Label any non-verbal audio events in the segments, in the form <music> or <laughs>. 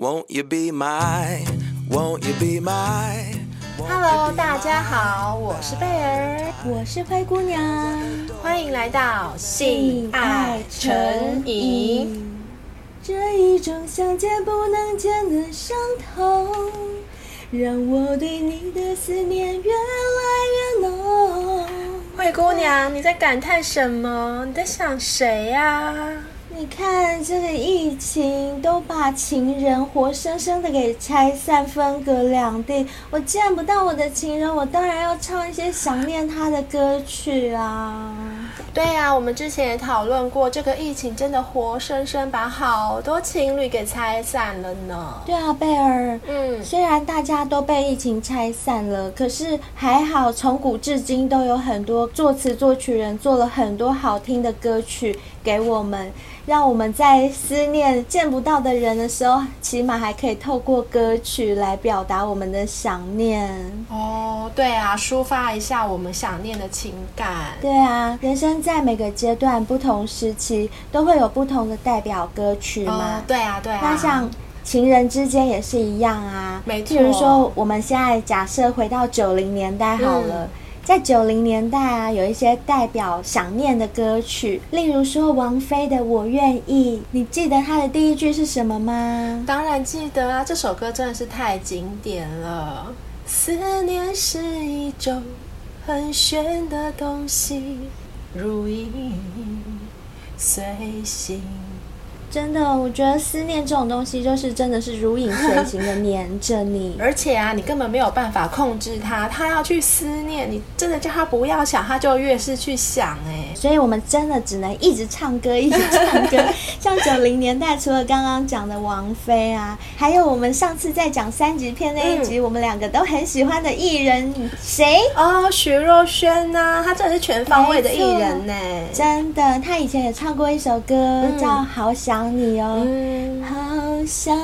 Won't you be my, won't you be my? Hello，大家好，我是贝儿，我是灰姑娘，欢迎来到性爱成瘾。这一种想见不能见的伤痛，让我对你的思念越来越浓。灰姑娘，你在感叹什么？你在想谁呀？你看这个疫情都把情人活生生的给拆散，分隔两地。我见不到我的情人，我当然要唱一些想念他的歌曲啊。对呀、啊，我们之前也讨论过，这个疫情真的活生生把好多情侣给拆散了呢。对啊，贝尔，嗯，虽然大家都被疫情拆散了，可是还好，从古至今都有很多作词作曲人做了很多好听的歌曲给我们。让我们在思念见不到的人的时候，起码还可以透过歌曲来表达我们的想念。哦，对啊，抒发一下我们想念的情感。对啊，人生在每个阶段、不同时期都会有不同的代表歌曲嘛。哦，对啊，对啊。那像情人之间也是一样啊。没错。比如说，我们现在假设回到九零年代好了。嗯在九零年代啊，有一些代表想念的歌曲，例如说王菲的《我愿意》，你记得她的第一句是什么吗？当然记得啊，这首歌真的是太经典了。思念是一种很玄的东西，如影随形。真的，我觉得思念这种东西，就是真的是如影随形的黏着你，<laughs> 而且啊，你根本没有办法控制他，他要去思念，你真的叫他不要想，他就越是去想哎。所以我们真的只能一直唱歌，一直唱歌。<laughs> 像九零年代，除了刚刚讲的王菲啊，还有我们上次在讲三级片那一集，嗯、我们两个都很喜欢的艺人谁？哦，徐若瑄呐，她真的是全方位的艺人呢。真的，她以前也唱过一首歌，嗯、叫《好想》。想你哦，嗯、好想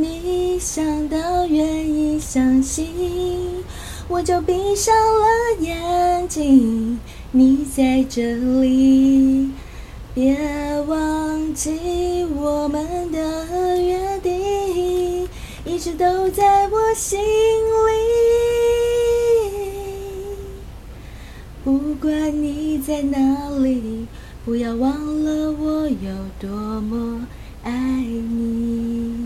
你，想到愿意相信，我就闭上了眼睛。你在这里，别忘记我们的约定，一直都在我心里。不管你在哪里。不要忘了我有多么爱你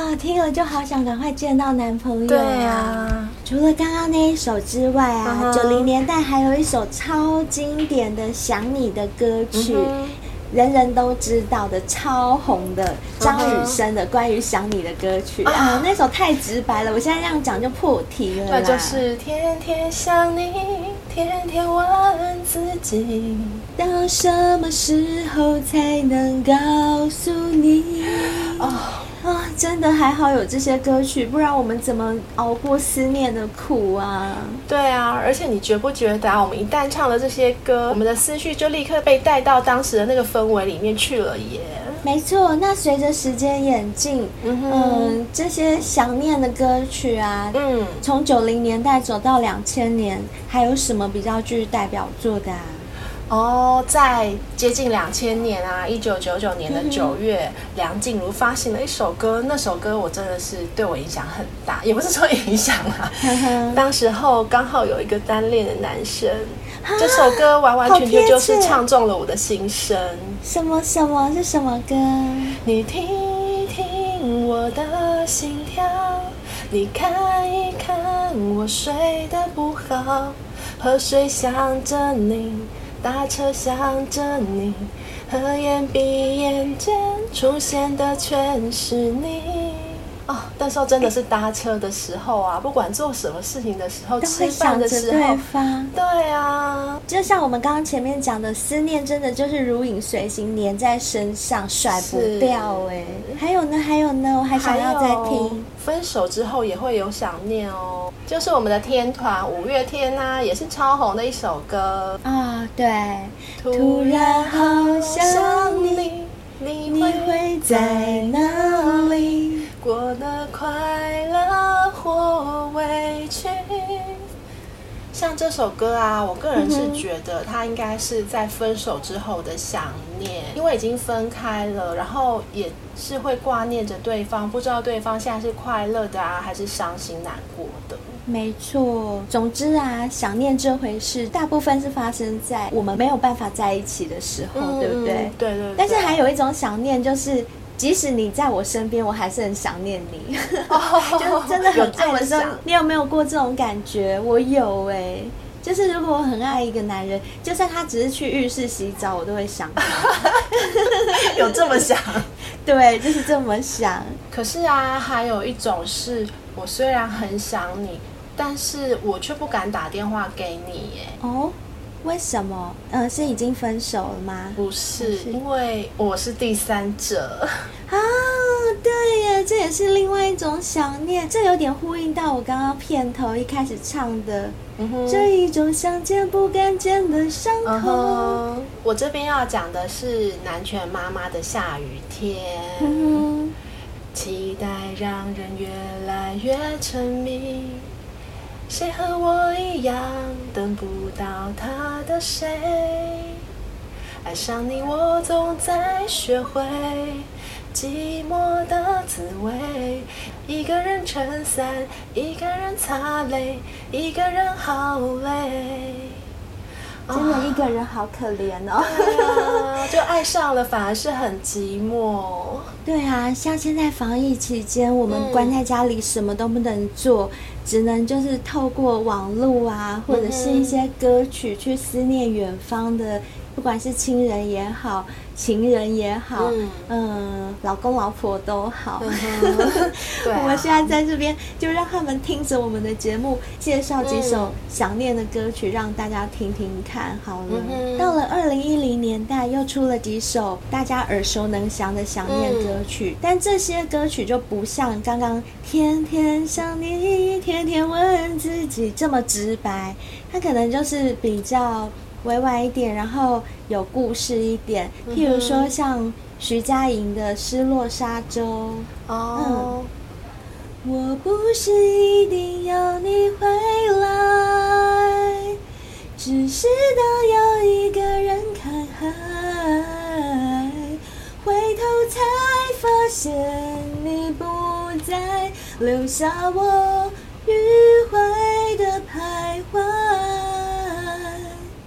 啊！听了就好想赶快见到男朋友。对啊，除了刚刚那一首之外啊，九零、uh huh. 年代还有一首超经典的想你的歌曲。Uh huh. 人人都知道的超红的张雨生的关于想你的歌曲啊，啊，那首太直白了，我现在这样讲就破题了。那就是天天想你，天天问自己，到什么时候才能告诉你？哦。啊，真的还好有这些歌曲，不然我们怎么熬过思念的苦啊？对啊，而且你觉不觉得啊，我们一旦唱了这些歌，我们的思绪就立刻被带到当时的那个氛围里面去了耶。没错，那随着时间演进，嗯哼，嗯，这些想念的歌曲啊，嗯，从九零年代走到两千年，还有什么比较具代表作的啊？哦，在接近两千年啊，一九九九年的九月，嗯、梁静茹发行了一首歌，那首歌我真的是对我影响很大，也不是说影响啊，呵呵当时候刚好有一个单恋的男生，啊、这首歌完完全全就是唱中了我的心声。什么什么是什么歌？你听一听我的心跳，你看一看我睡得不好，喝水想着你。大车想着你，合眼闭眼间出现的全是你。哦，但是真的是搭车的时候啊，不管做什么事情的时候，都会想着对方。对啊，就像我们刚刚前面讲的，思念真的就是如影随形，黏在身上，甩不掉哎。是还有呢，还有呢，我还想要再听。分手之后也会有想念哦，就是我们的天团五月天啊，也是超红的一首歌啊。对，突然好想你，你会在哪里？过得快乐或委屈，像这首歌啊，我个人是觉得它应该是在分手之后的想念，因为已经分开了，然后也是会挂念着对方，不知道对方现在是快乐的啊，还是伤心难过的。没错，总之啊，想念这回事，大部分是发生在我们没有办法在一起的时候，嗯、对不对？对，对对。但是还有一种想念，就是即使你在我身边，我还是很想念你，哦、<laughs> 就真的很爱的时候。你有没有过这种感觉？我有哎、欸，就是如果我很爱一个男人，就算他只是去浴室洗澡，我都会想他。<laughs> 有这么想？<laughs> 对，就是这么想。可是啊，还有一种是，我虽然很想你。但是我却不敢打电话给你耶。哦，为什么？嗯、呃，是已经分手了吗？不是，是因为我是第三者。啊，对耶，这也是另外一种想念。这有点呼应到我刚刚片头一开始唱的，嗯、这一种想见不敢见的伤口。嗯、我这边要讲的是南拳妈妈的下雨天。期待让人越来越沉迷。谁和我一样等不到他的谁？爱上你，我总在学会寂寞的滋味。一个人撑伞，一个人擦泪，一个人好累。<laughs> 真的一个人好可怜哦，啊，<laughs> 就爱上了，反而是很寂寞。对啊，像现在防疫期间，我们关在家里，什么都不能做，嗯、只能就是透过网络啊，或者是一些歌曲去思念远方的，不管是亲人也好。情人也好，嗯，嗯，老公老婆都好，嗯、<laughs> 对、啊，我们现在在这边就让他们听着我们的节目，介绍几首想念的歌曲，让大家听听看。好了，嗯、到了二零一零年代，又出了几首大家耳熟能详的想念歌曲，嗯、但这些歌曲就不像刚刚天天想你，天天问自己这么直白，它可能就是比较。委婉一点，然后有故事一点，譬如说像徐佳莹的《失落沙洲》。哦，嗯，我不是一定要你回来，只是当有一个人看海，回头才发现你不在，留下我迂回的徘徊。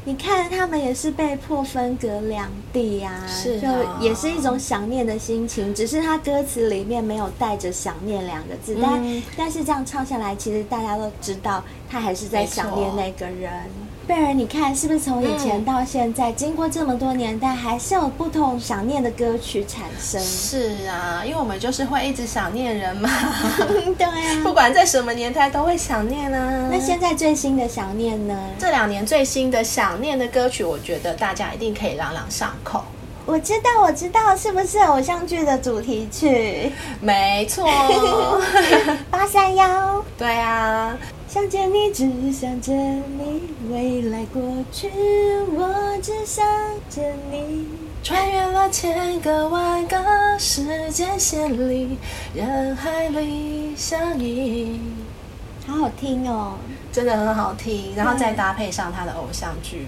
你看，他们也是被迫分隔两地呀，啊，是的，就也是一种想念的心情，只是他歌词里面没有带着“想念”两个字，嗯、但但是这样唱下来，其实大家都知道，他还是在想念那个人。贝尔，你看是不是从以前到现在，嗯、经过这么多年代，还是有不同想念的歌曲产生？是啊，因为我们就是会一直想念人嘛。<laughs> 对啊，<laughs> 不管在什么年代都会想念啊。那现在最新的想念呢？这两年最新的想念的歌曲，我觉得大家一定可以朗朗上口。我知道，我知道，是不是偶像剧的主题曲？没错，<laughs> 八三幺。对啊。想见你，只想见你，未来过去，我只想见你。穿越了千个万个时间线里，人海里相依。好好听哦，真的很好听。然后再搭配上他的偶像剧，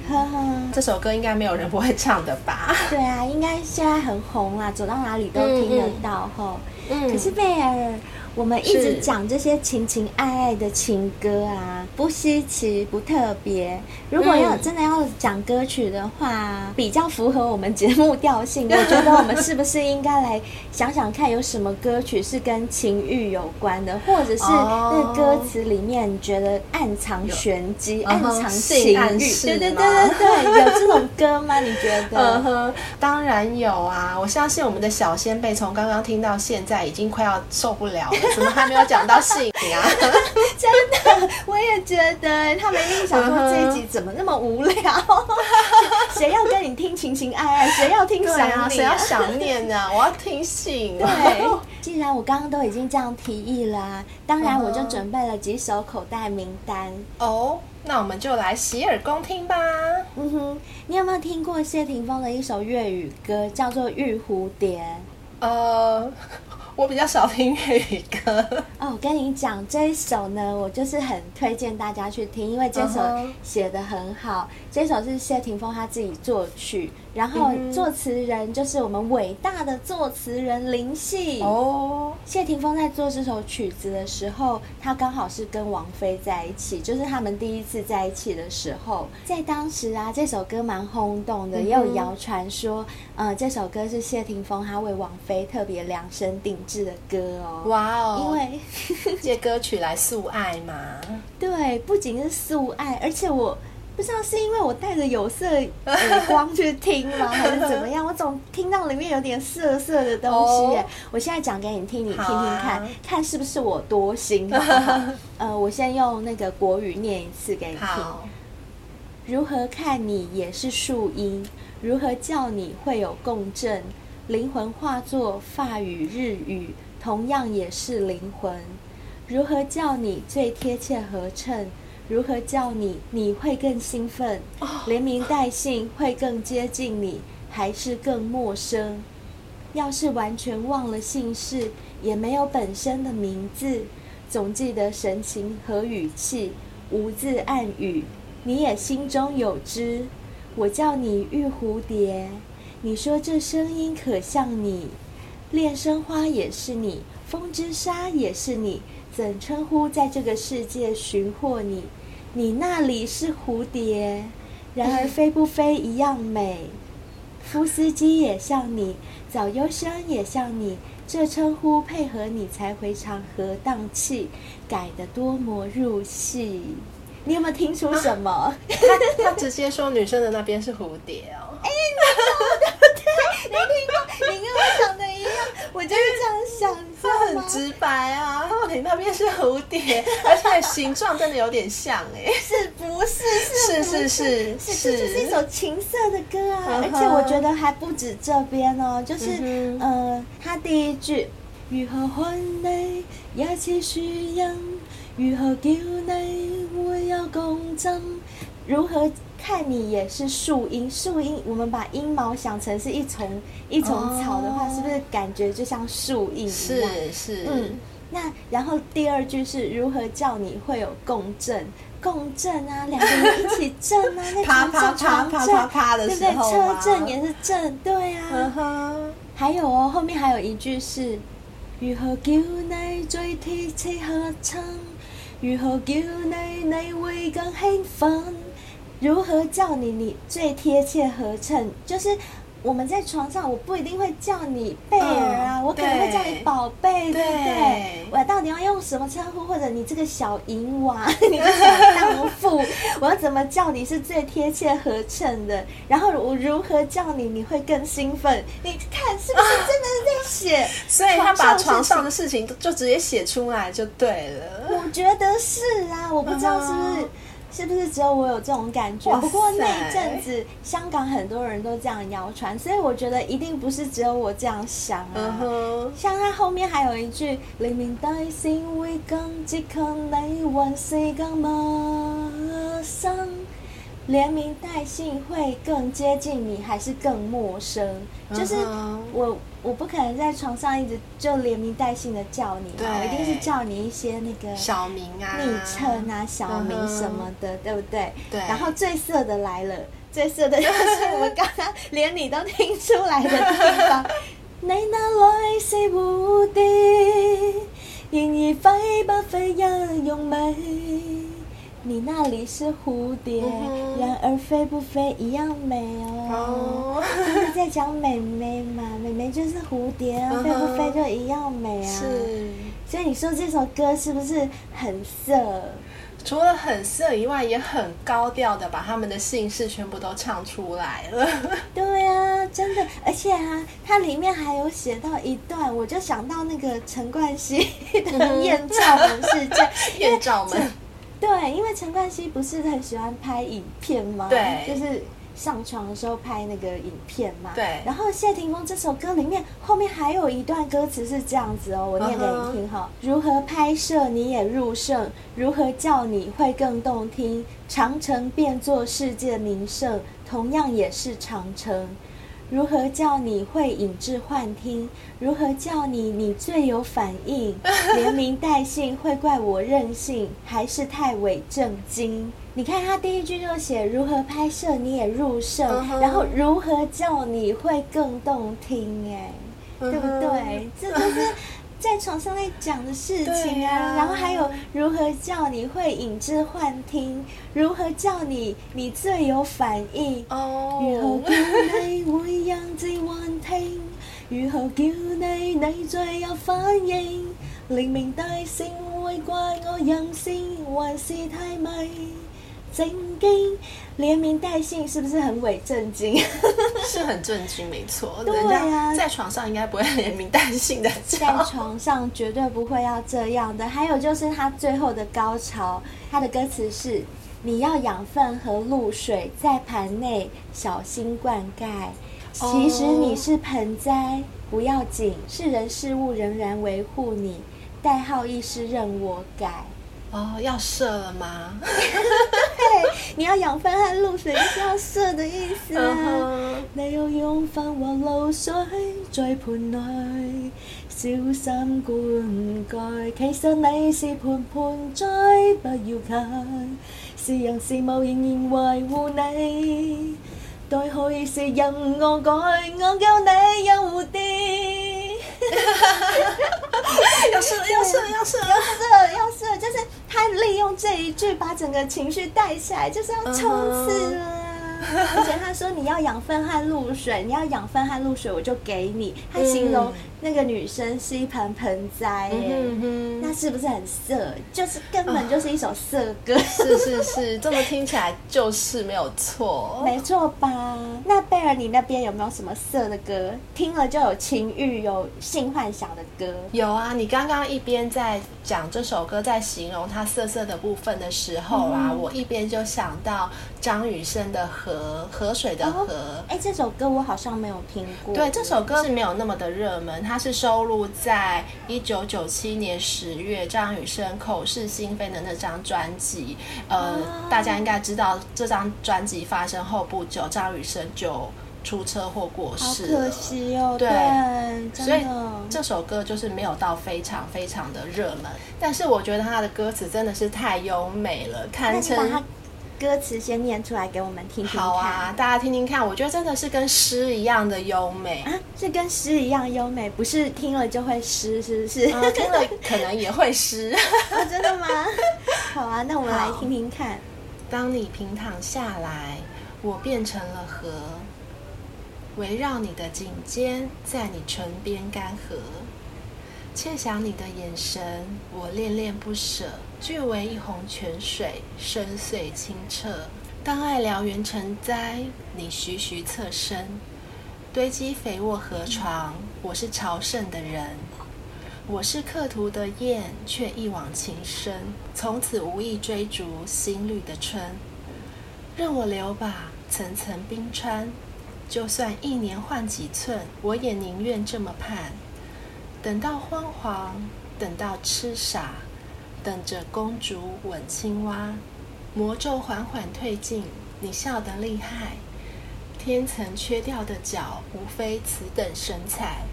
这首歌应该没有人不会唱的吧？对啊，应该现在很红啊，走到哪里都听得到吼。嗯，可是贝儿。我们一直讲这些情情爱爱的情歌啊，不稀奇，不特别。如果要真的要讲歌曲的话，比较符合我们节目调性，<laughs> 我觉得我们是不是应该来想想看，有什么歌曲是跟情欲有关的，或者是那个歌词里面你觉得暗藏玄机、暗藏情欲？对对对对 <laughs> 对，有这种歌吗？你觉得？嗯哼，当然有啊！我相信我们的小仙贝从刚刚听到现在，已经快要受不了了。怎么还没有讲到性啊？<laughs> 真的，我也觉得他们一定想说这一集怎么那么无聊？<laughs> 谁要跟你听情情爱爱？谁要听想啊？谁要想念啊？<laughs> 我要听性。对，既然我刚刚都已经这样提议了，当然我就准备了几首口袋名单。哦，那我们就来洗耳恭听吧。嗯哼，你有没有听过谢霆锋的一首粤语歌，叫做《玉蝴蝶》？呃。我比较少听粤语歌。哦，我跟你讲这一首呢，我就是很推荐大家去听，因为这首写的很好。Uh huh. 这首是谢霆锋他自己作曲，然后作词人就是我们伟大的作词人林夕。哦，oh. 谢霆锋在做这首曲子的时候，他刚好是跟王菲在一起，就是他们第一次在一起的时候，在当时啊，这首歌蛮轰动的，uh. 也有谣传说，呃，这首歌是谢霆锋他为王菲特别量身定制的歌哦。哇哦因为借歌曲来诉爱嘛。<laughs> 对，不仅是诉爱，而且我。不知道是因为我带着有色眼光去听吗，还是怎么样？我总听到里面有点色色的东西耶。Oh. 我现在讲给你听，你听听看，啊、看是不是我多心好好？<laughs> 呃，我先用那个国语念一次给你听。如何看你也是树荫，如何叫你会有共振？灵魂化作法语日语，同样也是灵魂。如何叫你最贴切合衬？如何叫你你会更兴奋？连名带姓会更接近你，还是更陌生？要是完全忘了姓氏，也没有本身的名字，总记得神情和语气，无字暗语，你也心中有知。我叫你玉蝴蝶，你说这声音可像你，恋生花也是你，风之沙也是你。怎称呼在这个世界寻获你？你那里是蝴蝶，然而飞不飞一样美。夫斯基也像你，早优生也像你，这称呼配合你才回肠和荡气，改得多么入戏。你有没有听出什么？啊、他他直接说女生的那边是蝴蝶哦。哎，你听过？<laughs> 你跟我讲的我就是这样想。他很直白啊，你那边是蝴蝶，<laughs> 而且形状真的有点像哎，是不是？是是是是是，这是一首情色的歌啊，而且我觉得还不止这边哦，就是呃，他第一句如何看你也似树荫，如何叫你会有共振，如何？看你也是树荫，树荫，我们把阴毛想成是一丛一丛草的话，哦、是不是感觉就像树荫一样？是是。嗯，那然后第二句是如何叫你会有共振？共振啊，两个人一起震啊，那啪啪啪啪啪啪的时候，对不对？车震也是震，对啊。呵呵还有哦，后面还有一句是如何叫你最贴切合衬？如何叫你你会更兴奋？如何叫你你最贴切合衬？就是我们在床上，我不一定会叫你贝尔啊，嗯、我可能会叫你宝贝，对，对不对？我到底要用什么称呼？或者你这个小淫娃，<laughs> 你这小荡妇，我要怎么叫你是最贴切合衬的？然后我如何叫你你会更兴奋？你看是不是真的是在写、啊？所以他把床上的事情就直接写出来就对了。我觉得是啊，我不知道是不是。是不是只有我有这种感觉？不过那一阵子香港很多人都这样谣传，所以我觉得一定不是只有我这样想啊。Uh huh. 像他后面还有一句“黎明带姓会更接近你，还是更陌生”，连名带姓会更接近你，还是更陌生？就是我。我不可能在床上一直就连名带姓的叫你，嘛我一定是叫你一些那个小名啊、昵称啊、小名什么的，对不对？对。然后最色的来了，最色的 <laughs> 就是我们刚刚连你都听出来的地方。<laughs> 你那来是蝴蝶，然而飞不飞一样美。你那里是蝴蝶，然而飞不飞一样美哦。不是在讲美眉嘛？<laughs> 美眉就是蝴蝶啊，飞不飞就一样美啊。是，所以你说这首歌是不是很色？除了很色以外，也很高调的把他们的姓氏全部都唱出来了。<laughs> 对啊，真的，而且啊，它里面还有写到一段，我就想到那个陈冠希的艳照门事件，<laughs> 艳照门。对，因为陈冠希不是很喜欢拍影片吗？对，就是上床的时候拍那个影片嘛。对。然后谢霆锋这首歌里面后面还有一段歌词是这样子哦，我念给你听哈。Uh huh. 如何拍摄你也入胜，如何叫你会更动听？长城变作世界名胜，同样也是长城。如何叫你会引致幻听？如何叫你你最有反应？<laughs> 连名带姓会怪我任性，还是太伪正经？你看他第一句就写如何拍摄你也入胜，uh -huh. 然后如何叫你会更动听？哎、uh 对不对？这都是。在床上在讲的事情啊，啊，然后还有如何叫你会引致幻听，如何叫你你最有反应，oh. 如何叫你会引致幻听，如何叫你你最有反应，连名带姓会怪我任性，还是太迷。正经，连名带姓是不是很伪正经？<laughs> 是很正经，没错。<laughs> 对啊，在床上应该不会连名带姓的。在床上绝对不会要这样的。还有就是他最后的高潮，他的歌词是：你要养分和露水在盘内小心灌溉。其实你是盆栽，不要紧，是人事物仍然维护你。代号亦是任我改。哦，要射了吗？<laughs> 对，你要养分和露水，就是要射的意思啊。Uh. 你要养分和露水在盆内，小心灌溉。其实你是盆盆栽，不要紧，是人是物仍然维护你。代号亦是任我改，我叫你有蝴蝶。<laughs> 要射，要射，要射，要射，要射，就是他利用这一句把整个情绪带起来，就是要冲刺了。而且他说，你要养分和露水，你要养分和露水，我就给你。他形容那个女生是一盆盆栽，嗯，那是不是很色？就是根本就是一首色歌。<laughs> 是是是，这么听起来就是没有错，没错吧？那贝尔，你那边有没有什么色的歌？听了就有情欲、有性幻想的歌？有啊，你刚刚一边在讲这首歌，在形容它色色的部分的时候啊，嗯、我一边就想到张雨生的河河水的河。哎、哦，这首歌我好像没有听过。对，这首歌是没有那么的热门，它是收录在一九九七年十月张雨生口是心非的那张专辑。呃，啊、大家应该知道，这张专辑发生后不久，张雨生就出车祸过世可惜哦。对，对，所以这首歌就是没有到非常非常的热门，但是我觉得他的歌词真的是太优美了，堪称。歌词先念出来给我们听听看。好啊，大家听听看。我觉得真的是跟诗一样的优美啊，是跟诗一样优美，不是听了就会诗，是不是？嗯，听了可能也会诗。<laughs> 哦，真的吗？<laughs> 好啊，那我们来听听看。当你平躺下来，我变成了河，围绕你的颈肩，在你唇边干涸。窃想你的眼神，我恋恋不舍。俱为一泓泉水，深邃清澈。当爱燎原成灾，你徐徐侧身，堆积肥沃河床。我是朝圣的人，我是客途的雁，却一往情深。从此无意追逐新绿的春。任我流吧，层层冰川。就算一年换几寸，我也宁愿这么盼。等到昏黄，等到痴傻，等着公主吻青蛙，魔咒缓缓退尽，你笑得厉害。天层缺掉的角，无非此等神采。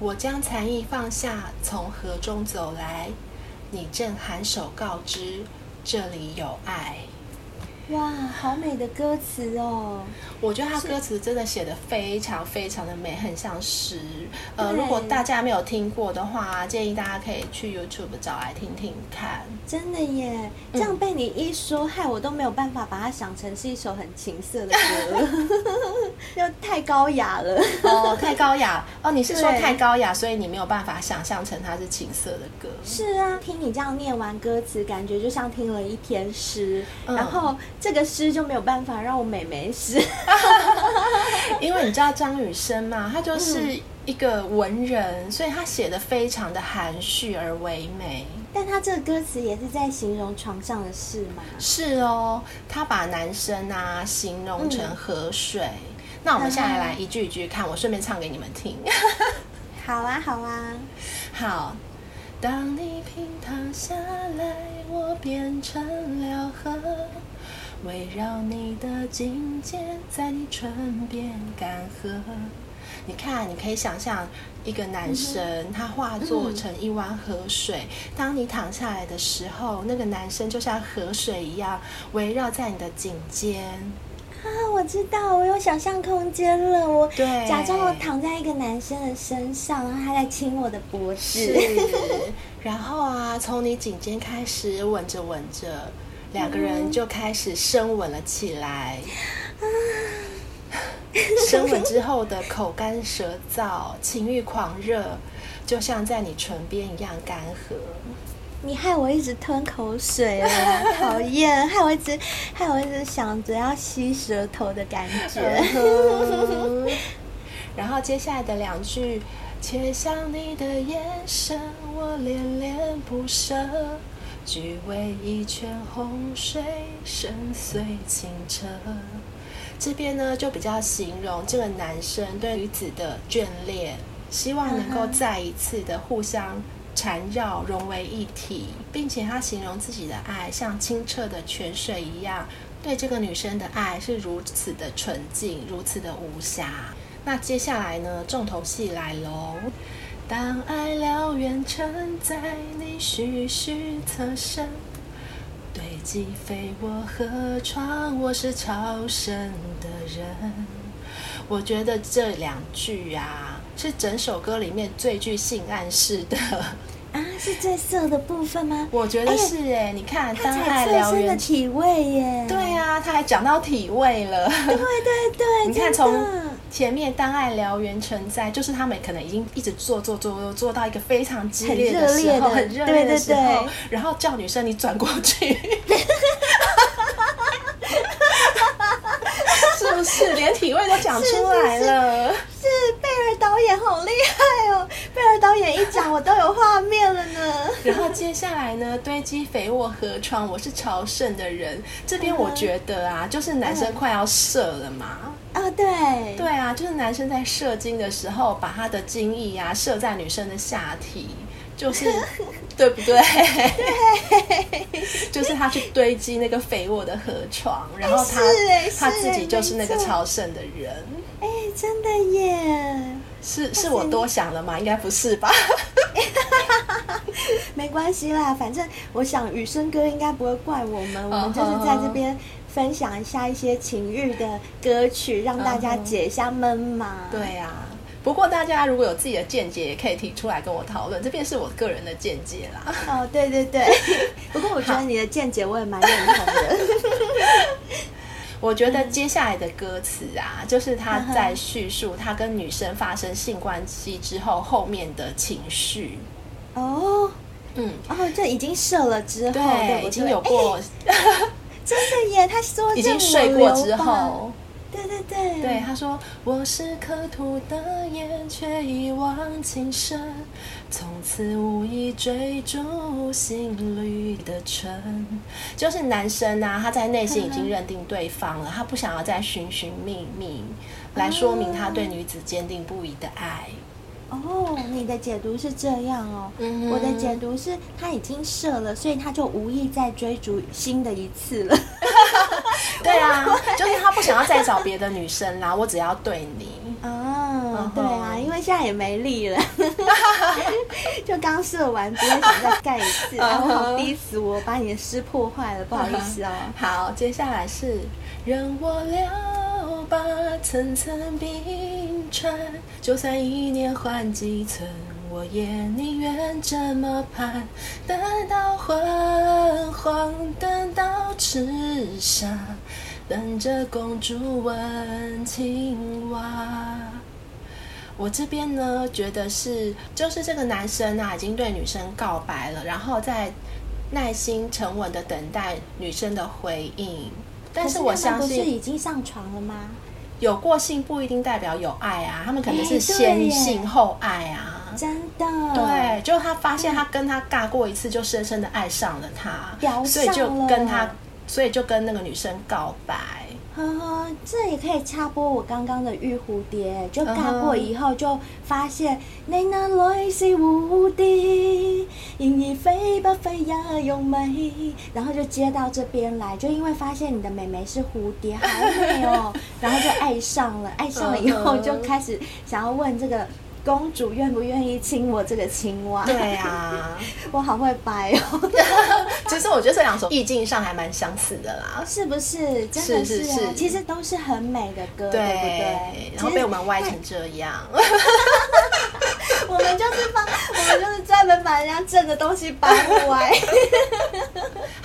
我将才艺放下，从河中走来，你正含首告知，这里有爱。哇，好美的歌词哦！我觉得他歌词真的写得非常非常的美，很像诗。呃，如果大家没有听过的话，建议大家可以去 YouTube 找来听听看。真的耶，这样被你一说，嗯、害我都没有办法把它想成是一首很情色的歌，<laughs> 又太高雅了。哦，太高雅哦！你是说太高雅，所以你没有办法想象成它是情色的歌？是啊，听你这样念完歌词，感觉就像听了一篇诗，嗯、然后。这个诗就没有办法让我美美诗，<laughs> 因为你知道张雨生嘛，他就是一个文人，嗯、所以他写的非常的含蓄而唯美。但他这个歌词也是在形容床上的事吗？是哦，他把男生啊形容成河水。嗯、那我们现在来一句一句看，我顺便唱给你们听。<laughs> 好啊，好啊，好。当你平躺下来，我变成了河。围绕你的颈肩，在你唇边干涸。你看，你可以想象一个男生，他化作成一湾河水。当你躺下来的时候，那个男生就像河水一样围绕在你的颈肩。啊，我知道，我有想象空间了。我假装我躺在一个男生的身上，然后他在亲我的脖子。然后啊，从你颈肩开始吻着吻着，两个人就开始深吻了起来。啊深吻之后的口干舌燥、情欲狂热，就像在你唇边一样干涸。你害我一直吞口水了，讨厌！害我一直，害我一直想着要吸舌头的感觉。然后接下来的两句，却像你的眼神，我恋恋不舍，举为一泉洪水，深邃清澈。这边呢，就比较形容这个男生对女子的眷恋，希望能够再一次的互相缠绕，融为一体，并且他形容自己的爱像清澈的泉水一样，对这个女生的爱是如此的纯净，如此的无瑕。那接下来呢，重头戏来喽！当爱燎原成灾，你徐徐侧身。堆积飞我何窗，我是超生的人。我觉得这两句啊，是整首歌里面最具性暗示的啊，是最色的部分吗？我觉得是哎，你看，当爱燎原的体味耶，对啊，他还讲到体味了，对对对，<laughs> 你看从。前面当爱燎原成在，就是他们可能已经一直做做做做做到一一个非常激烈的时候，很热烈的时候，对对对，然后叫女生你转过去，<laughs> 是不是连体味都讲出来了？导演好厉害哦！贝尔导演一讲，我都有画面了呢。然后接下来呢，堆积肥沃河床，我是朝圣的人。这边我觉得啊，就是男生快要射了嘛。啊、哦，对，对啊，就是男生在射精的时候，把他的精液啊射在女生的下体，就是 <laughs> 对不对？对，就是他去堆积那个肥沃的河床，然后他他自己就是那个朝圣的人。哎，真的耶！是是我多想了吗？应该不是吧？<laughs> 没关系啦，反正我想雨生哥应该不会怪我们，我们就是在这边。分享一下一些情欲的歌曲，让大家解一下闷嘛。Uh. 对呀、啊，不过大家如果有自己的见解，也可以提出来跟我讨论。这边是我个人的见解啦。哦、oh，对对对。<laughs> 不过我觉得你的见解我也蛮认同的。<laughs> 我觉得接下来的歌词啊，就是他在叙述他跟女生发生性关系之后后面的情绪。哦、oh，嗯，哦，这已经射了之后，对，对对？已经有过。欸 <laughs> 真的耶，他说已经睡过之后，对对对，对他说我是刻涂的眼，却一往情深，从此无意追逐心里的春。就是男生啊，他在内心已经认定对方了，他不想要再寻寻觅觅，来说明他对女子坚定不移的爱。哦，你的解读是这样哦。嗯，我的解读是他已经射了，所以他就无意再追逐新的一次了。<laughs> 对啊，就是他不想要再找别的女生啦，我只要对你。<laughs> 啊，因为现在也没力了，<laughs> 就刚射完，今天想再盖一次，<laughs> 然后好逼死我，把你的诗破坏了，不好意思哦。<laughs> 好，接下来是任我了吧，层层冰川，就算一年换几层，我也宁愿这么盼。等到昏黄，等到赤沙，等着公主吻青蛙。我这边呢，觉得是，就是这个男生啊，已经对女生告白了，然后在耐心沉稳的等待女生的回应。但是我相信，不是已经上床了吗？有过性不一定代表有爱啊，他们可能是先性后爱啊。真的。对，就他发现他跟他尬过一次，就深深的爱上了他，所以就跟他，所以就跟那个女生告白。呵呵，这也可以插播我刚刚的玉蝴蝶，就盖过以后就发现你那来是蝴蝶，因你飞吧飞呀用美，然后就接到这边来，就因为发现你的妹妹是蝴蝶，好美哦，然后就爱上了，爱上了以后就开始想要问这个。公主愿不愿意亲我这个青蛙？对呀、啊，<laughs> 我好会掰哦。<laughs> 其实我觉得这两首意境上还蛮相似的啦，是不是？真的是，啊，是，是，是其实都是很美的歌，对，对不对？然后被我们歪成这样。<laughs> 我们就是把，我们就是专门把人家正的东西掰歪。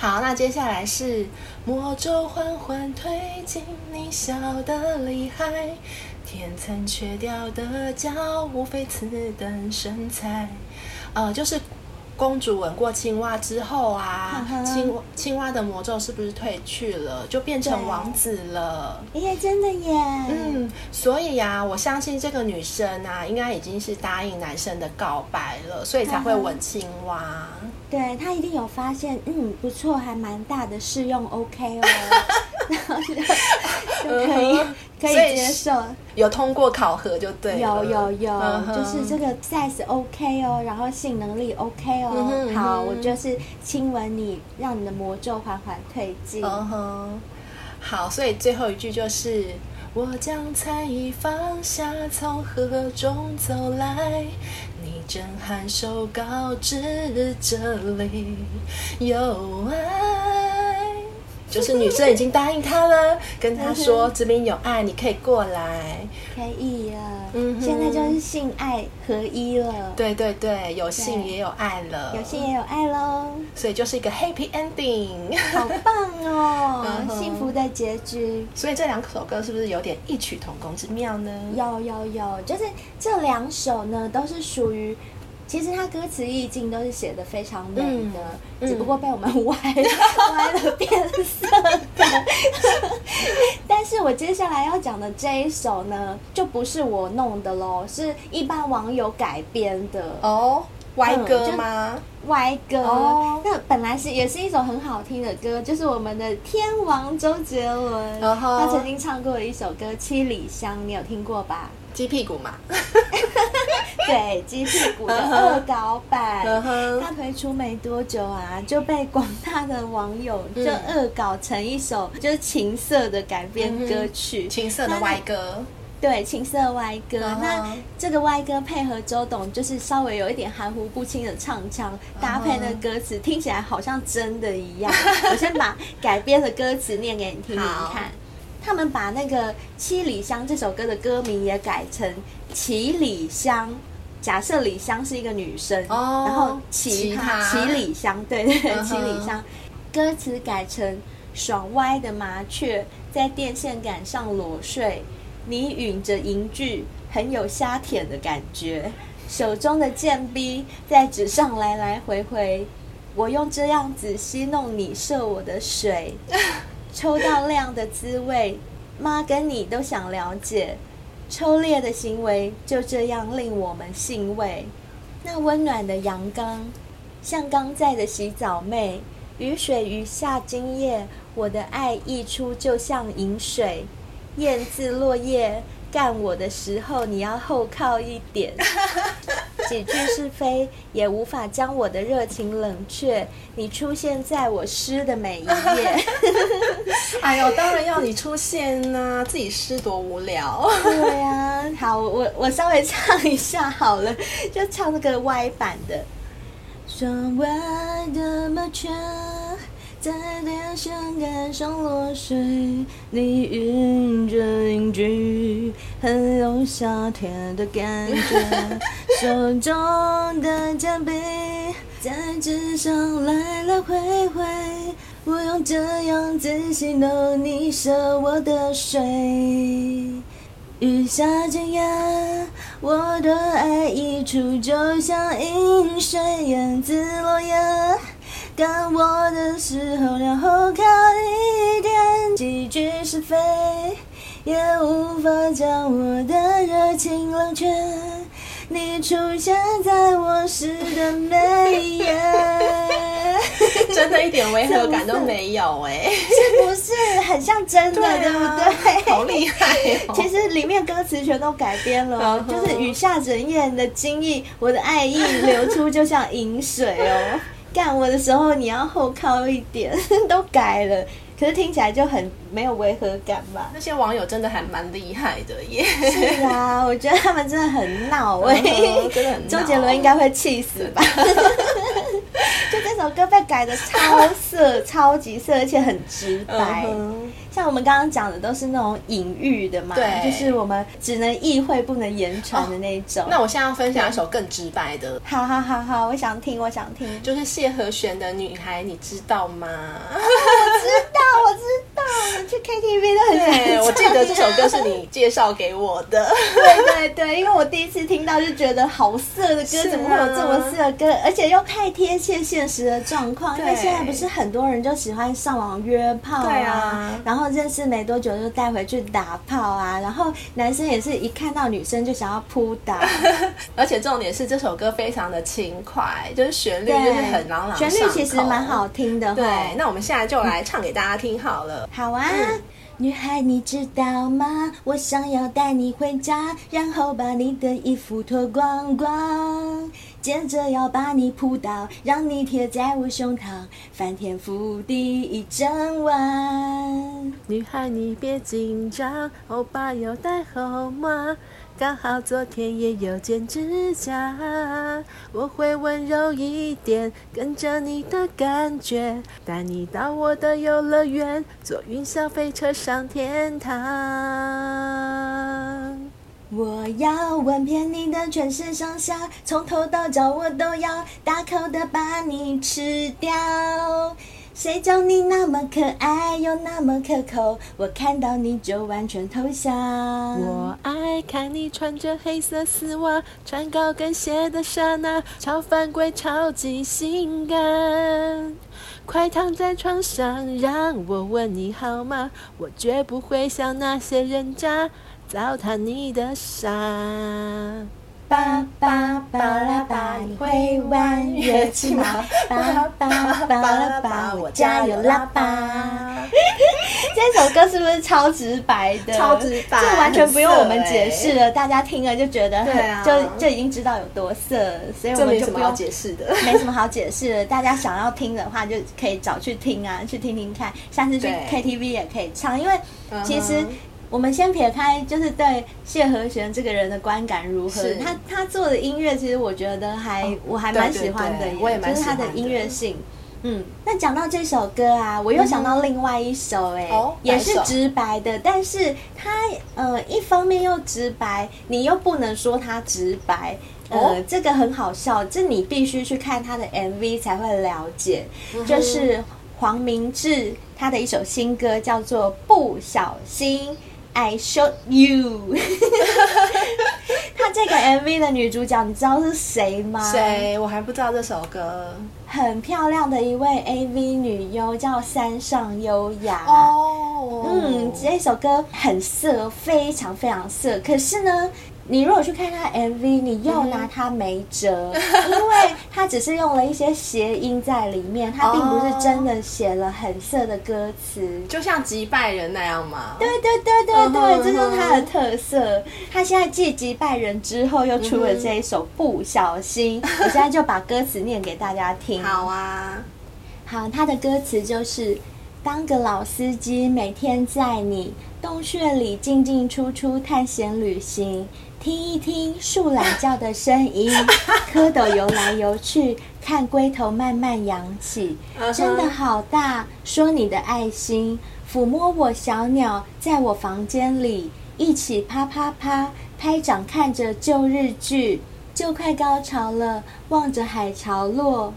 好，那接下来是魔咒缓缓推进，你笑得厉害。天曾缺掉的角，无非此等身材。呃，就是公主吻过青蛙之后啊，呵呵青青蛙的魔咒是不是退去了，就变成王子了？耶，真的耶！嗯，所以呀、啊，我相信这个女生啊，应该已经是答应男生的告白了，所以才会吻青蛙。对，他一定有发现，嗯，不错，还蛮大的，适用 OK 哦。<laughs> 然后就，就可以可以接受，有通过考核就对了。有有有，就是这个 size OK 哦，然后性能力 OK 哦。嗯、好，我就是亲吻你，让你的魔咒缓缓退尽。嗯哼，好，所以最后一句就是：我将才艺放下，从河中走来，你正頷手告知这里有爱。就是女生已经答应他了，跟他说这边有爱，你可以过来，可以了。嗯，现在就是性爱合一了。对对对，有性也有爱了，有性也有爱喽。所以就是一个 happy ending，好棒哦，<laughs> 幸福的结局。所以这两首歌是不是有点异曲同工之妙呢？有有有，就是这两首呢，都是属于。其实他歌词意境都是写的非常美的，只不过被我们歪歪了变色的。<laughs> 但是我接下来要讲的这一首呢，就不是我弄的喽，是一般网友改编的哦，歪歌吗？歪歌。哦、那本来是也是一首很好听的歌，就是我们的天王周杰伦，哦、他曾经唱过的一首歌《七里香》，你有听过吧？鸡屁股嘛，<laughs> 对，鸡屁股的恶搞版，uh. 他推出没多久啊，就被广大的网友就恶搞成一首就是情色的改编歌曲，情色的歪歌，对，情色歪歌。Uh huh. 那这个歪歌配合周董，就是稍微有一点含糊不清的唱腔，搭配的歌词，uh. 听起来好像真的一样。<laughs> 我先把改编的歌词念给你听听看。他们把那个《七里香》这首歌的歌名也改成《七里香》，假设李湘是一个女生，哦、然后其他其李湘，对对对，七里香，歌词改成爽歪的麻雀在电线杆上裸睡，你吮着银句，很有虾舔的感觉，手中的剑逼在纸上来来回回，我用这样子戏弄你射我的水。<laughs> 抽到亮的滋味，妈跟你都想了解。抽裂的行为就这样令我们欣慰。那温暖的阳刚，像刚在的洗澡妹。雨水雨下今夜，我的爱溢出就像饮水。燕子落叶干我的时候，你要后靠一点。<laughs> 几句是非也无法将我的热情冷却。你出现在我诗的每一页。<laughs> 哎呦，当然要你出现呐、啊，自己诗多无聊。对呀、啊，好，我我稍微唱一下好了，就唱那个歪版的。<laughs> 窗外的麻雀。在电线杆上落水，你吮着银具，很有夏天的感觉。手中的铅笔在纸上来来回回，我用这样子戏弄你射我的水。雨下今夜，我的爱溢出就像饮水，燕子落叶。干我的时候，然后靠一点，几句是非也无法将我的热情冷却。你出现在我诗的每一页。<laughs> 真的一点违和感都没有哎、欸，是不是很像真的，对，啊、对不对？<laughs> 好厉害、哦！其实里面歌词全都改编了，就是雨下整夜的经意，我的爱意流出就像饮水哦。干我的时候你要后靠一点，<laughs> 都改了。可是听起来就很没有违和感吧？那些网友真的还蛮厉害的耶！是啊，<laughs> 我觉得他们真的很闹哎、欸，真的很闹。周杰伦应该会气死吧？<laughs> 就这首歌被改的超色，超级色，而且很直白。像我们刚刚讲的都是那种隐喻的嘛，对，就是我们只能意会不能言传的那一种。哦。那我现在要分享一首更直白的。好好好好，我想听，我想听，就是谢和弦的女孩，你知道吗？哦、我知道，我知道，我去 KTV 都很喜欢。我记得这首歌是你介绍给我的。对对对，因为我第一次听到就觉得好色的歌，怎么会有这么色的歌？而且又太贴切现实的状况。因为现在不是很多人就喜欢上网约炮啊，啊，然后。认识没多久就带回去打炮啊，然后男生也是一看到女生就想要扑打，<laughs> 而且重点是这首歌非常的轻快，就是旋律就是很朗朗旋律其实蛮好听的。对，那我们现在就来唱给大家听好了。好啊，嗯、女孩你知道吗？我想要带你回家，然后把你的衣服脱光光。接着要把你扑倒，让你贴在我胸膛，翻天覆地一整晚。女孩你别紧张，欧巴有带后妈，刚好昨天也有剪指甲。我会温柔一点，跟着你的感觉，带你到我的游乐园，坐云霄飞车上天堂。我要吻遍你的全身上下，从头到脚我都要大口的把你吃掉。谁叫你那么可爱又那么可口，我看到你就完全投降。我爱看你穿着黑色丝袜，穿高跟鞋的刹那，超犯规超级性感。快躺在床上，让我吻你好吗？我绝不会像那些人渣。糟蹋你的傻，爸爸巴拉巴，你会玩乐器吗？爸爸巴拉巴，我家有喇叭。<laughs> 这首歌是不是超直白的？超直白，这完全不用我们解释了，大家听了就觉得很，就就已经知道有多色，所以我们就不用解释的，没什么好解释的。大家想要听的话，就可以找去听啊，去听听看。下次去 KTV 也可以唱，因为其实。我们先撇开，就是对谢和弦这个人的观感如何？他他做的音乐，其实我觉得还、哦、我还蛮喜欢的，对对对，我也蛮喜欢的，就是他的音乐性。嗯，那讲到这首歌啊，我又想到另外一首、欸，哎、嗯，也是直白的，但是他呃一方面又直白，你又不能说他直白，呃，哦、这个很好笑，这你必须去看他的 MV 才会了解，嗯、就是黄明志他的一首新歌叫做《不小心》。I showed you，<laughs> <laughs> 他这个 MV 的女主角你知道是谁吗？谁？我还不知道这首歌。很漂亮的一位 AV 女优叫山上优雅。哦，嗯，这首歌很色，非常非常色。可是呢，你如果去看他 MV，你又拿他没辙，因为他只是用了一些谐音在里面，他并不是真的写了很色的歌词，就像击败人那样嘛。对对对对对，这就是他的特色。他现在继击败人之后，又出了这一首《不小心》，我现在就把歌词念给大家听。好啊，好，他的歌词就是：当个老司机，每天在你洞穴里进进出出探险旅行。听一听树懒叫的声音，<laughs> 蝌蚪游来游去，看龟头慢慢扬起，真的好大。说你的爱心，抚摸我小鸟，在我房间里一起啪啪啪拍掌，看着旧日剧，就快高潮了，望着海潮落，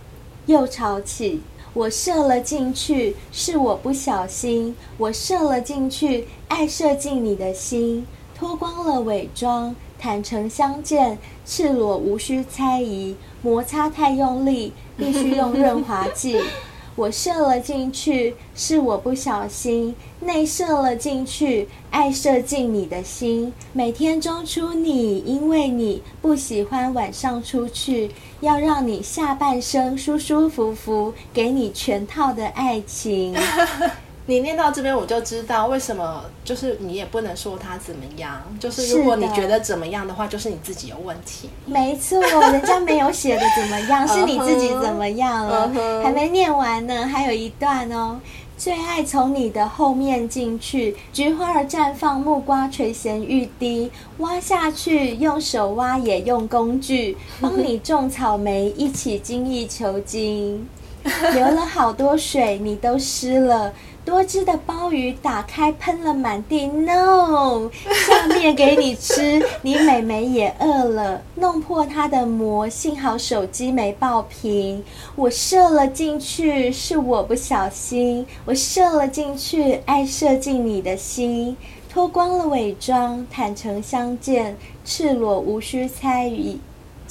又潮起，我射了进去，是我不小心，我射了进去，爱射进你的心，脱光了伪装。坦诚相见，赤裸无需猜疑，摩擦太用力，必须用润滑剂。<laughs> 我射了进去，是我不小心，内射了进去，爱射进你的心。每天中出你，因为你不喜欢晚上出去，要让你下半生舒舒服服，给你全套的爱情。<laughs> 你念到这边，我就知道为什么，就是你也不能说他怎么样，就是如果你觉得怎么样的话，就是你自己有问题。没错，人家没有写的怎么样，<laughs> 是你自己怎么样了。Uh -huh. 还没念完呢，还有一段哦。最爱从你的后面进去，菊花儿绽放，木瓜垂涎欲滴，挖下去，用手挖也用工具，帮你 <laughs> 种草莓，一起精益求精。<laughs> 流了好多水，你都湿了。多汁的鲍鱼打开喷了满地，no，下面给你吃，<laughs> 你美眉也饿了，弄破它的膜，幸好手机没爆屏，我射了进去，是我不小心，我射了进去，爱射进你的心，脱光了伪装，坦诚相见，赤裸无需猜疑。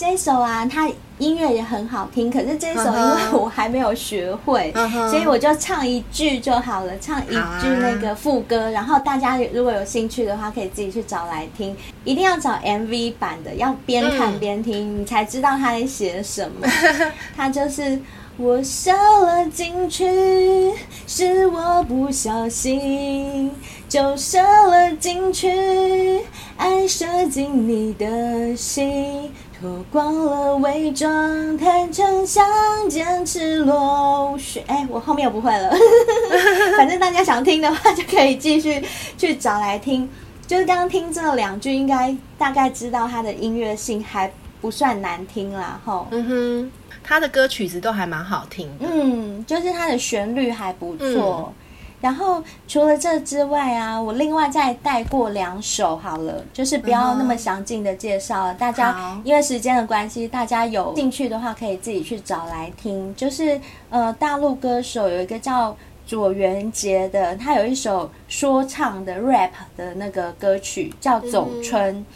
这一首啊，它音乐也很好听，可是这一首因为我还没有学会，uh -huh. 所以我就唱一句就好了，唱一句那个副歌，uh -huh. 然后大家如果有兴趣的话，可以自己去找来听，一定要找 MV 版的，要边看边听，嗯，你才知道他在写什么。<laughs> 他就是我射了进去，是我不小心，就射了进去，爱射进你的心。脱光了伪装，坦诚相见，赤裸无需。哎，我后面我不会了，<laughs> 反正大家想听的话，就可以继续去找来听。就是刚刚听这两句，应该大概知道它的音乐性还不算难听啦。吼，嗯哼，他的歌曲子都还蛮好听的。嗯，就是它的旋律还不错。嗯然后除了这之外啊，我另外再带过两首好了，就是不要那么详尽的介绍了。大家因为时间的关系，大家有兴趣的话可以自己去找来听。就是呃，大陆歌手有一个叫左元杰的，他有一首说唱的 rap 的那个歌曲叫《走春》。嗯。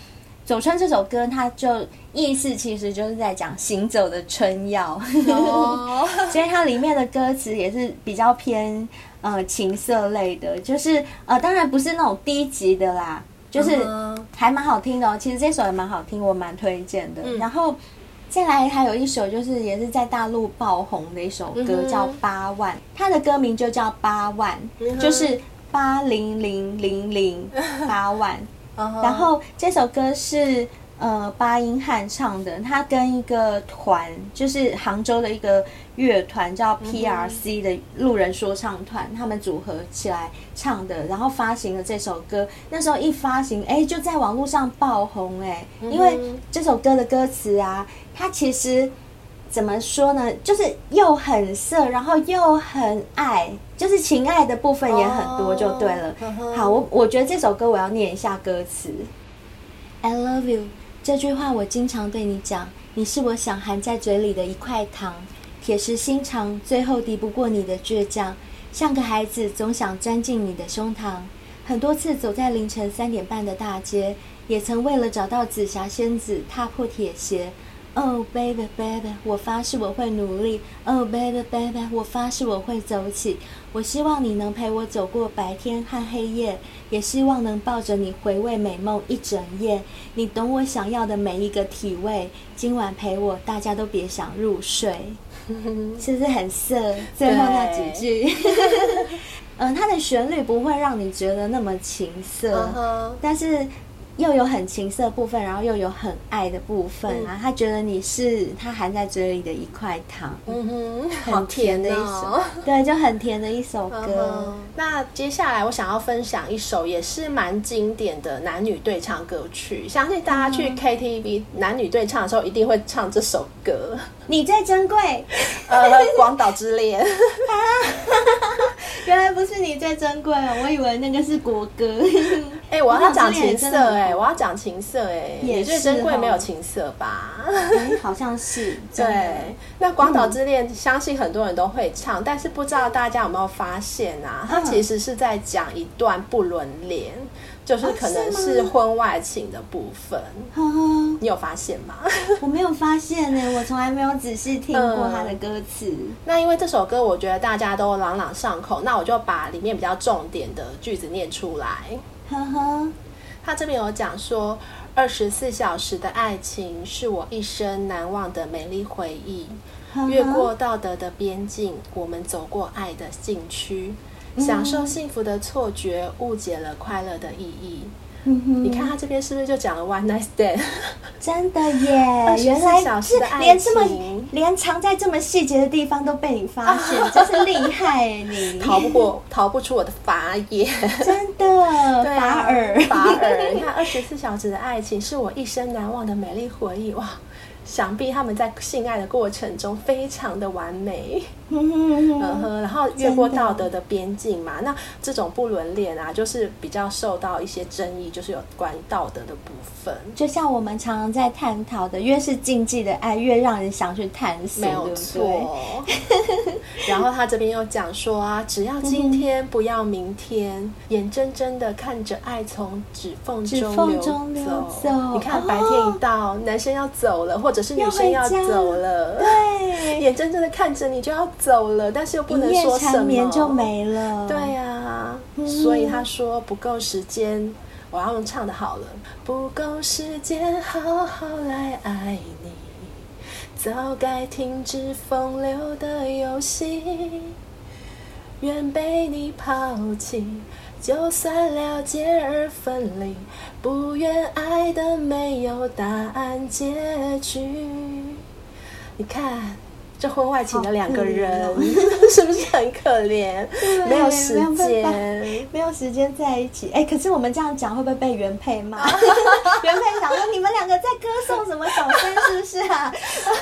走春这首歌，它就意思其实就是在讲行走的春药，哦、<laughs> 所以它里面的歌词也是比较偏呃情色类的，就是呃当然不是那种低级的啦，就是还蛮好听的哦。其实这首也蛮好听，我蛮推荐的。嗯、然后再来还有一首就是也是在大陆爆红的一首歌，嗯、叫《八万》，它的歌名就叫八万，嗯、就是八零零零零八万。<laughs> 然后这首歌是呃八音汉唱的，他跟一个团，就是杭州的一个乐团叫 PRC 的路人说唱团，他们组合起来唱的，然后发行了这首歌。那时候一发行，哎，就在网络上爆红，哎，因为这首歌的歌词啊，它其实。怎么说呢？就是又很色，然后又很爱，就是情爱的部分也很多，就对了。Oh, 好，我我觉得这首歌我要念一下歌词。I love you 这句话我经常对你讲，你是我想含在嘴里的一块糖，铁石心肠，最后敌不过你的倔强，像个孩子总想钻进你的胸膛。很多次走在凌晨三点半的大街，也曾为了找到紫霞仙子踏破铁鞋。Oh baby baby，我发誓我会努力。Oh baby baby，我发誓我会走起。我希望你能陪我走过白天和黑夜，也希望能抱着你回味美梦一整夜。你懂我想要的每一个体味。今晚陪我，大家都别想入睡。<laughs> 是不是很色？最后那几句，<laughs> 嗯，它的旋律不会让你觉得那么情色，uh -huh. 但是。又有很情色部分，然后又有很爱的部分啊！嗯、他觉得你是他含在嘴里的一块糖，嗯哼，很甜的一首，哦、对，就很甜的一首歌。嗯、那接下来我想要分享一首也是蛮经典的男女对唱歌曲，相信大家去 KTV 男女对唱的时候一定会唱这首歌。你最珍贵，<laughs> 呃，广岛之恋。啊 <laughs> 原来不是你最珍贵啊，我以为那个是国歌。<laughs> 哎、欸，我要讲情色哎、欸，我要讲情色哎、欸，你最珍贵没有情色吧？嗯、好像是。<laughs> 对，那广岛之恋、嗯，相信很多人都会唱，但是不知道大家有没有发现啊？它其实是在讲一段不伦恋。就是可能是婚外情的部分。呵呵，你有发现吗？<laughs> 我没有发现呢，我从来没有仔细听过 <laughs> 他的歌词。嗯。那因为这首歌，我觉得大家都朗朗上口，那我就把里面比较重点的句子念出来。呵呵，他这边有讲说，二十四小时的爱情是我一生难忘的美丽回忆。越过道德的边境，我们走过爱的禁区，享受幸福的错觉，误解了快乐的意义。嗯，你看他这边是不是就讲了 one night stand？<laughs> 真的耶，原来是连这么连藏在这么细节的地方都被你发现，真是厉害你，逃不过，逃不出我的法眼。真的，<laughs> 法耳，法耳。你看，二十四小时的爱情是我一生难忘的美丽回忆。哇！想必他们在性爱的过程中非常的完美，嗯哼，然后越过道德的边境嘛。那这种不伦恋啊，就是比较受到一些争议，就是有关于道德的部分。就像我们常常在探讨的，越是禁忌的爱，越让人想去探索，没有错。<laughs> 然后他这边又讲说啊，只要今天不要明天，眼睁睁的看着爱从指缝中流走。你看白天一到，男生要走了，或者是女生要走了，对，<laughs> 眼睁睁的看着你就要走了，但是又不能说什么，就没了。对呀，所以他说不够时间，我要用唱的好了，不够时间好好来爱你，早该停止风流的游戏，愿被你抛弃，就算了解而分离，不愿爱的没有答案结局。你看。这婚外情的两个人，<laughs> 是不是很可怜？没有时间，没有时间在一起。哎，可是我们这样讲会不会被原配骂？<laughs> 原配想说你们两个在歌颂什么小三，是不是啊？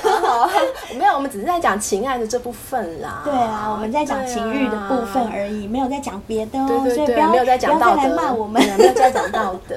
<laughs> 好，没有，我们只是在讲情爱的这部分啦。对啊，我们在讲情欲的部分而已，没有在讲别的哦。对对对，所以不要没有在讲道德，不要再来骂我们，没有在讲道德。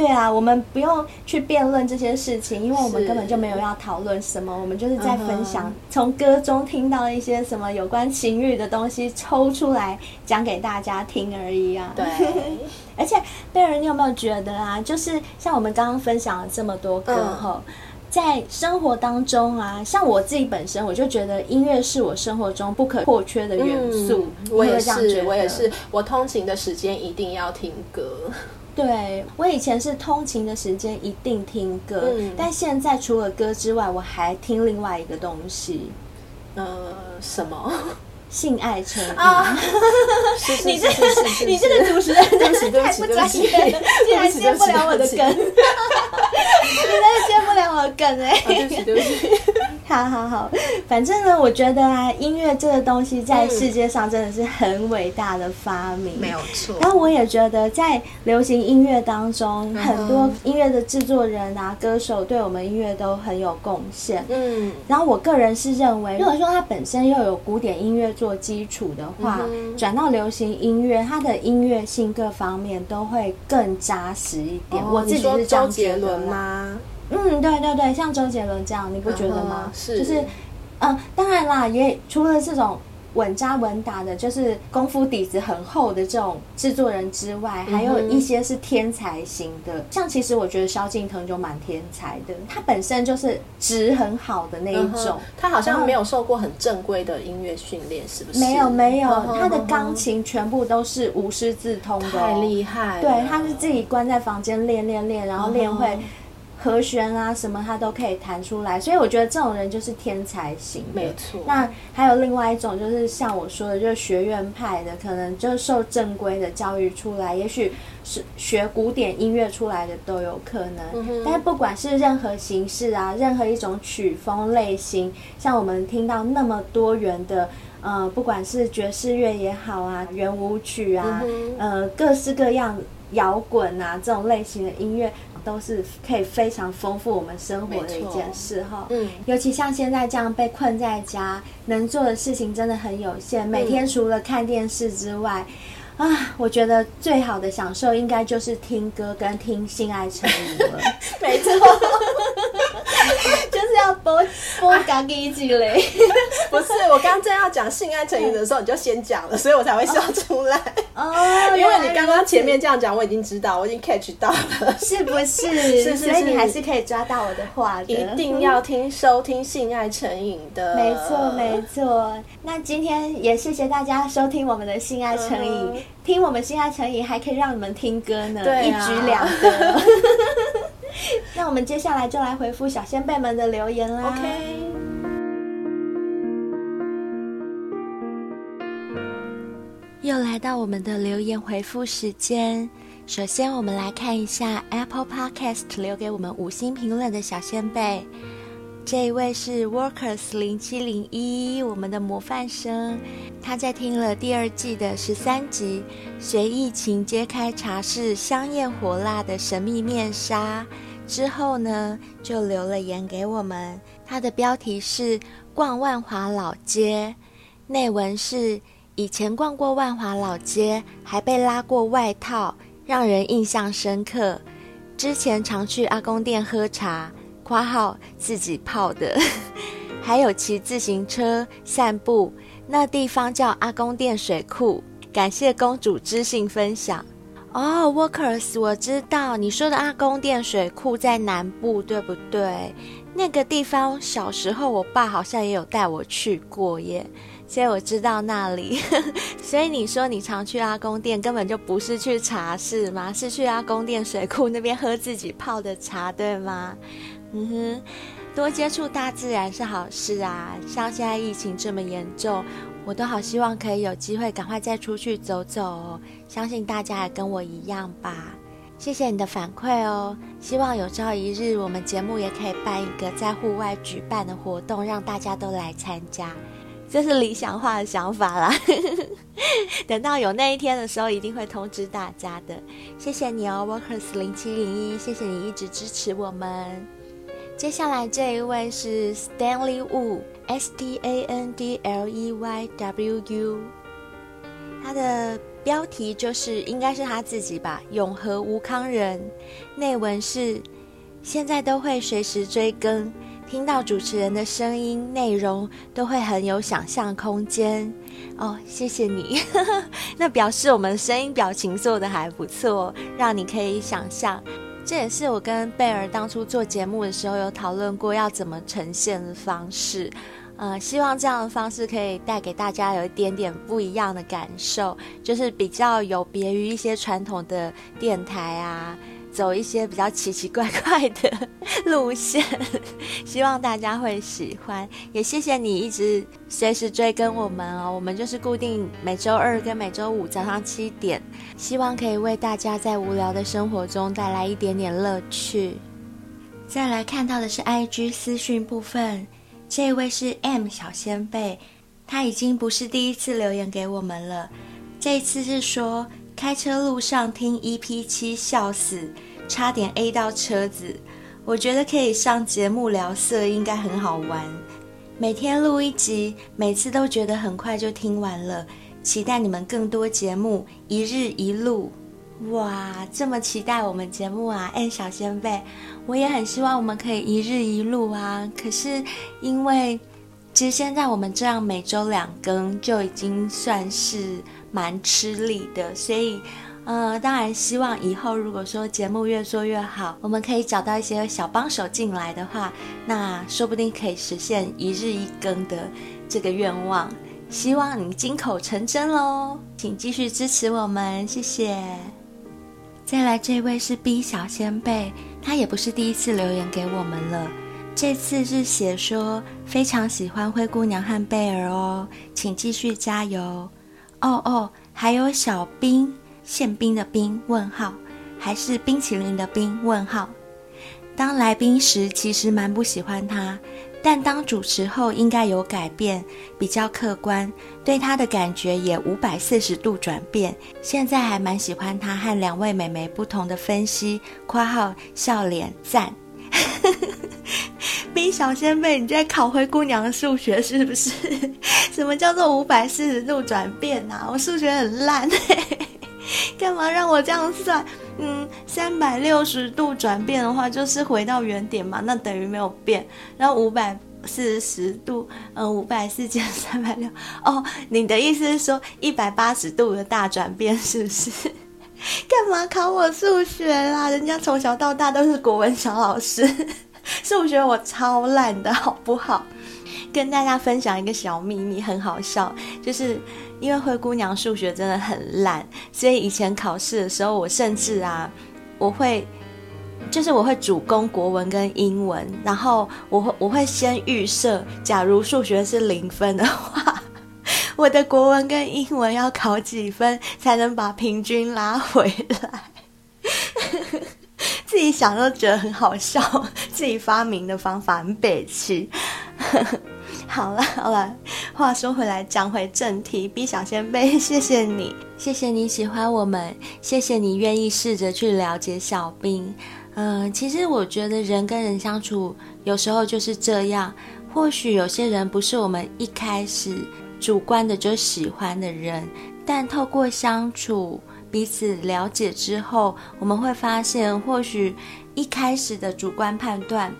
对啊，我们不用去辩论这些事情，因为我们根本就没有要讨论什么，我们就是在分享从歌中听到一些什么有关情欲的东西，抽出来讲给大家听而已啊。对，<laughs> 而且贝尔，你有没有觉得啊？就是像我们刚刚分享了这么多歌后，嗯、在生活当中啊，像我自己本身，我就觉得音乐是我生活中不可或缺的元素。嗯、我也是，我也是，我通勤的时间一定要听歌。对，我以前是通勤的时间一定听歌，嗯、但现在除了歌之外，我还听另外一个东西，呃，什么？性爱成瘾啊！<laughs> 你这个你这个主持人真是 <laughs> 太不专业了，竟然接不了我的梗，<laughs> 你真的接不了我的梗哎！对不起，对不起。好好好，反正呢，我觉得啊，音乐这个东西在世界上真的是很伟大的发明，没有错。然后我也觉得，在流行音乐当中，很多音乐的制作人啊、歌手对我们音乐都很有贡献。嗯，然后我个人是认为，如果说它本身又有古典音乐做基础的话，转到流行音乐，它的音乐性各方面都会更扎实一点。我自己是周杰伦吗？嗯，对对对，像周杰伦这样，你不觉得吗？嗯、是，就是，嗯，当然啦，也除了这种稳扎稳打的，就是功夫底子很厚的这种制作人之外，还有一些是天才型的。嗯、像其实我觉得萧敬腾就蛮天才的，他本身就是质很好的那一种。嗯、他好像没有受过很正规的音乐训练，是不是？没有没有，他的钢琴全部都是无师自通的，太厉害。对，他是自己关在房间练练练，然后练会。和弦啊，什么他都可以弹出来，所以我觉得这种人就是天才型。没错。那还有另外一种，就是像我说的，就是学院派的，可能就受正规的教育出来，也许是学古典音乐出来的都有可能。嗯。但是不管是任何形式啊，任何一种曲风类型，像我们听到那么多元的，呃，不管是爵士乐也好啊，圆舞曲啊，嗯。呃，各式各样摇滚啊这种类型的音乐。都是可以非常丰富我们生活的一件事哈，嗯，尤其像现在这样被困在家，能做的事情真的很有限。每天除了看电视之外，嗯、啊，我觉得最好的享受应该就是听歌跟听性爱成瘾了。<laughs> 没错，就是要要播播嘎给一句嘞？<laughs> 不是，我刚刚正要讲性爱成瘾的时候，你就先讲了，所以我才会笑出来。哦，<laughs> 因为你刚刚前面这样讲，我已经知道，我已经 catch 到了，是不是？<laughs> 是是是，所以你还是可以抓到我的话的。一定要听收听性爱成瘾的，没错没错。那今天也谢谢大家收听我们的性爱成瘾，听我们性爱成瘾还可以让你们听歌呢，一举两得。<laughs> 那我们接下来就来回复小仙贝们的留言啦。OK。又来到我们的留言回复时间。首先，我们来看一下 Apple Podcast 留给我们五星评论的小先贝。这一位是 Workers 零七零一，我们的模范生。他在听了第二季的十三集《随意情揭开茶室香艳火辣的神秘面纱》之后呢，就留了言给我们。他的标题是“逛万华老街”，内文是：“以前逛过万华老街，还被拉过外套，让人印象深刻。之前常去阿公店喝茶。”括号自己泡的，<laughs> 还有骑自行车散步，那地方叫阿公店水库。感谢公主知性分享。哦，Workers，我知道你说的阿公店水库在南部，对不对？那个地方小时候我爸好像也有带我去过耶，所以我知道那里。<laughs> 所以你说你常去阿公店，根本就不是去茶室吗？是去阿公店水库那边喝自己泡的茶，对吗？嗯哼，多接触大自然是好事啊！像现在疫情这么严重，我都好希望可以有机会赶快再出去走走哦。相信大家也跟我一样吧。谢谢你的反馈哦。希望有朝一日我们节目也可以办一个在户外举办的活动，让大家都来参加。这是理想化的想法啦。<laughs> 等到有那一天的时候，一定会通知大家的。谢谢你哦，Workers 零七零一，谢谢你一直支持我们。接下来这一位是 Stanley Wu，S T A N D L E Y W U，他的标题就是应该是他自己吧，永和吴康人。内文是现在都会随时追更，听到主持人的声音，内容都会很有想象空间。哦，谢谢你，<laughs> 那表示我们声音表情做得还不错，让你可以想象。这也是我跟贝尔当初做节目的时候有讨论过要怎么呈现的方式，呃，希望这样的方式可以带给大家有一点点不一样的感受，就是比较有别于一些传统的电台啊。走一些比较奇奇怪怪的路线，<laughs> 希望大家会喜欢。也谢谢你一直随时追跟我们哦。我们就是固定每周二跟每周五早上七点，希望可以为大家在无聊的生活中带来一点点乐趣。再来看到的是 IG 私讯部分，这位是 M 小仙贝，他已经不是第一次留言给我们了，这一次是说。开车路上听 EP 七笑死，差点 A 到车子。我觉得可以上节目聊色，应该很好玩。每天录一集，每次都觉得很快就听完了。期待你们更多节目，一日一录。哇，这么期待我们节目啊！哎，小仙贝，我也很希望我们可以一日一录啊。可是因为，其实现在我们这样每周两更就已经算是。蛮吃力的，所以，呃，当然希望以后如果说节目越做越好，我们可以找到一些小帮手进来的话，那说不定可以实现一日一更的这个愿望。希望你金口成真喽，请继续支持我们，谢谢。再来这位是 B 小仙贝，他也不是第一次留言给我们了，这次是写说非常喜欢灰姑娘和贝儿哦，请继续加油。哦哦，还有小冰，宪兵的兵？问号，还是冰淇淋的冰？问号。当来宾时其实蛮不喜欢他，但当主持后应该有改变，比较客观，对他的感觉也五百四十度转变。现在还蛮喜欢他和两位美眉不同的分析。括号笑脸赞。小仙贝，你在考灰姑娘数学是不是？<laughs> 什么叫做五百四十度转变啊？我数学很烂，<laughs> 干嘛让我这样算？嗯，三百六十度转变的话，就是回到原点嘛，那等于没有变。然后五百四十度，嗯，五百四减三百六，哦，你的意思是说一百八十度的大转变，是不是？<laughs> 干嘛考我数学啦？人家从小到大都是国文小老师，<laughs> 数学我超烂的，好不好？跟大家分享一个小秘密，很好笑，就是因为灰姑娘数学真的很烂，所以以前考试的时候，我甚至啊，我会，就是我会主攻国文跟英文，然后我会我会先预设，假如数学是零分的话，<laughs> 我的国文跟英文要考几分才能把平均拉回来？<laughs> 自己想都觉得很好笑，<laughs> 自己发明的方法很北七。<laughs> 好了好了，话说回来，讲回正题，B 小仙贝，谢谢你，谢谢你喜欢我们，谢谢你愿意试着去了解小兵。嗯、其实我觉得人跟人相处，有时候就是这样。或许有些人不是我们一开始主观的就喜欢的人，但透过相处、彼此了解之后，我们会发现，或许一开始的主观判断。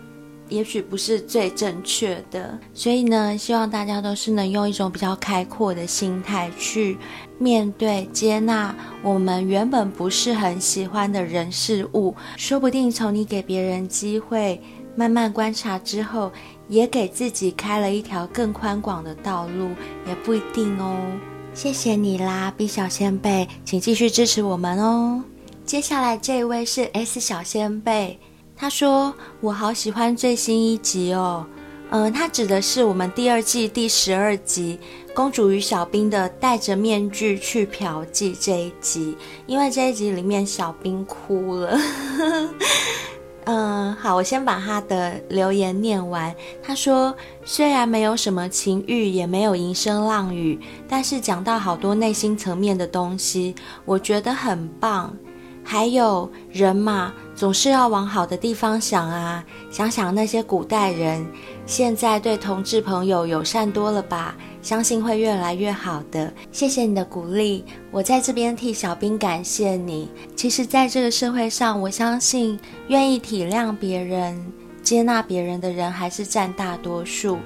也许不是最正确的，所以呢，希望大家都是能用一种比较开阔的心态去面对、接纳我们原本不是很喜欢的人事物。说不定从你给别人机会，慢慢观察之后，也给自己开了一条更宽广的道路，也不一定哦。谢谢你啦，B 小仙贝，请继续支持我们哦。接下来这位是 S 小仙贝。他说：“我好喜欢最新一集哦，嗯、他指的是我们第二季第十二集《公主与小兵的戴着面具去嫖妓》这一集，因为这一集里面小兵哭了。嗯、好，我先把他的留言念完。他说：虽然没有什么情欲，也没有银声浪语，但是讲到好多内心层面的东西，我觉得很棒。还有人嘛。”总是要往好的地方想啊！想想那些古代人，现在对同志朋友友善多了吧？相信会越来越好的。谢谢你的鼓励，我在这边替小兵感谢你。其实，在这个社会上，我相信愿意体谅别人、接纳别人的人还是占大多数。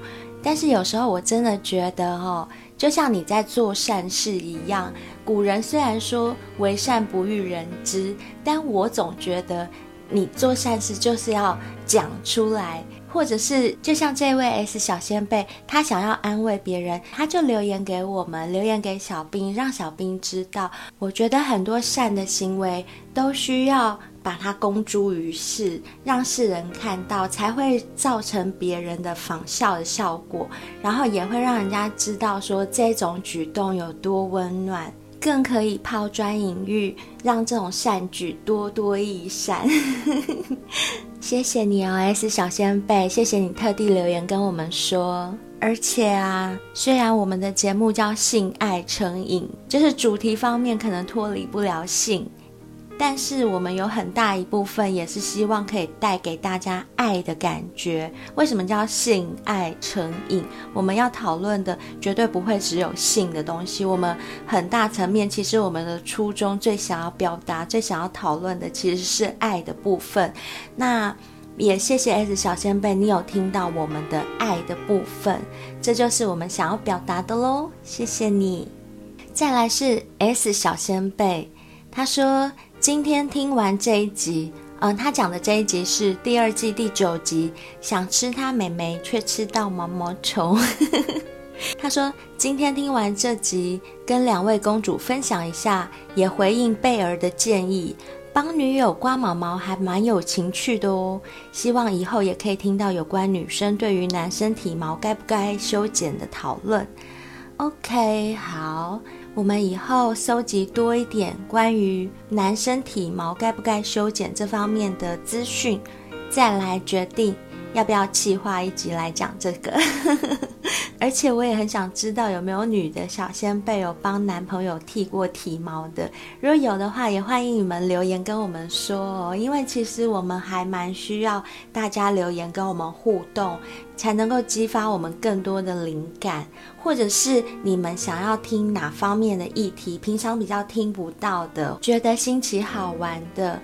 但是有时候，我真的觉得哦，就像你在做善事一样。古人虽然说“为善不欲人知”，但我总觉得。你做善事就是要讲出来，或者是就像这位 S 小仙贝，他想要安慰别人，他就留言给我们，留言给小兵，让小兵知道。我觉得很多善的行为都需要把它公诸于世，让世人看到，才会造成别人的仿效的效果，然后也会让人家知道说这种举动有多温暖。更可以抛砖引玉，让这种善举多多益善。<laughs> 谢谢你哦，S 小仙贝，谢谢你特地留言跟我们说。而且啊，虽然我们的节目叫性爱成瘾，就是主题方面可能脱离不了性。但是我们有很大一部分也是希望可以带给大家爱的感觉。为什么叫性爱成瘾？我们要讨论的绝对不会只有性的东西。我们很大层面，其实我们的初衷最想要表达、最想要讨论的其实是爱的部分。那也谢谢 S 小仙贝，你有听到我们的爱的部分，这就是我们想要表达的喽。谢谢你。再来是 S 小仙贝，他说。今天听完这一集，嗯、他讲的这一集是第二季第九集，想吃他妹妹却吃到毛毛虫。<laughs> 他说今天听完这集，跟两位公主分享一下，也回应贝儿的建议，帮女友刮毛毛还蛮有情趣的哦。希望以后也可以听到有关女生对于男生体毛该不该修剪的讨论。OK，好。我们以后搜集多一点关于男生体毛该不该修剪这方面的资讯，再来决定要不要企划一集来讲这个？<laughs> 而且我也很想知道有没有女的小仙贝有帮男朋友剃过体毛的，如果有的话，也欢迎你们留言跟我们说哦。因为其实我们还蛮需要大家留言跟我们互动，才能够激发我们更多的灵感，或者是你们想要听哪方面的议题，平常比较听不到的，觉得新奇好玩的。